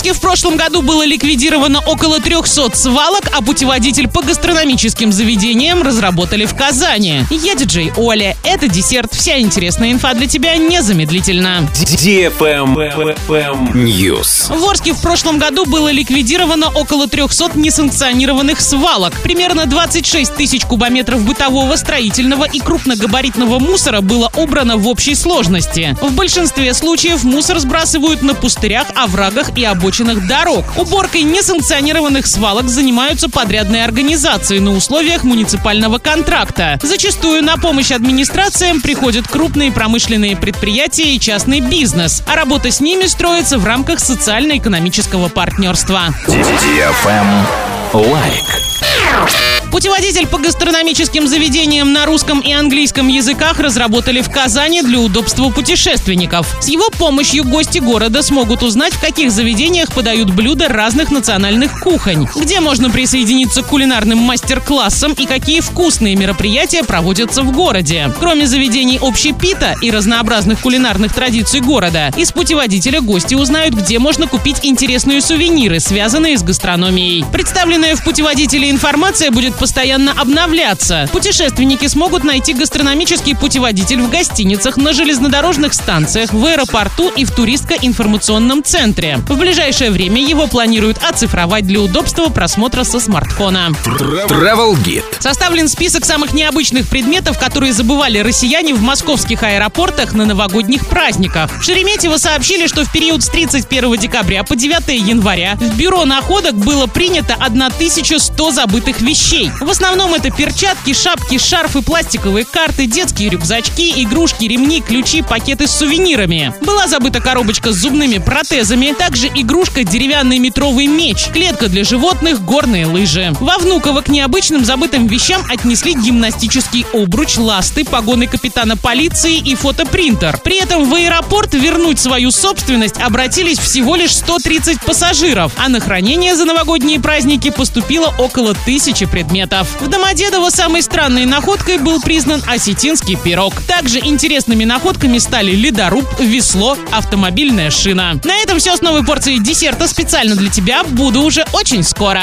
Орске в прошлом году было ликвидировано около 300 свалок, а путеводитель по гастрономическим заведениям разработали в Казани. Я диджей Оля. Это десерт. Вся интересная инфа для тебя незамедлительно. News. В Орске в прошлом году было ликвидировано около 300 несанкционированных свалок. Примерно 26 тысяч кубометров бытового, строительного и крупногабаритного мусора было убрано в общей сложности. В большинстве случаев мусор сбрасывают на пустырях, оврагах и обочинах дорог. Уборкой несанкционированных свалок занимаются подрядные организации на условиях муниципального контракта. Зачастую на помощь администрациям приходят крупные промышленные предприятия и частный бизнес, а работа с ними строится в рамках социально-экономического партнерства. Лайк. Путеводитель по гастрономическим заведениям на русском и английском языках разработали в Казани для удобства путешественников. С его помощью гости города смогут узнать, в каких заведениях подают блюда разных национальных кухонь, где можно присоединиться к кулинарным мастер-классам и какие вкусные мероприятия проводятся в городе. Кроме заведений общепита и разнообразных кулинарных традиций города, из путеводителя гости узнают, где можно купить интересные сувениры, связанные с гастрономией. Представленная в путеводителе информация будет постоянно обновляться. Путешественники смогут найти гастрономический путеводитель в гостиницах, на железнодорожных станциях, в аэропорту и в туристско-информационном центре. В ближайшее время его планируют оцифровать для удобства просмотра со смартфона. Travel Guide. Составлен список самых необычных предметов, которые забывали россияне в московских аэропортах на новогодних праздниках. В Шереметьево сообщили, что в период с 31 декабря по 9 января в бюро находок было принято 1100 забытых вещей. В основном это перчатки, шапки, шарфы, пластиковые карты, детские рюкзачки, игрушки, ремни, ключи, пакеты с сувенирами. Была забыта коробочка с зубными протезами, также игрушка деревянный метровый меч, клетка для животных, горные лыжи. Во Внуково к необычным забытым вещам отнесли гимнастический обруч, ласты, погоны капитана полиции и фотопринтер. При этом в аэропорт вернуть свою собственность обратились всего лишь 130 пассажиров, а на хранение за новогодние праздники поступило около тысячи предметов. В Домодедово самой странной находкой был признан осетинский пирог. Также интересными находками стали ледоруб, весло, автомобильная шина. На этом все с новой порцией десерта специально для тебя. Буду уже очень скоро.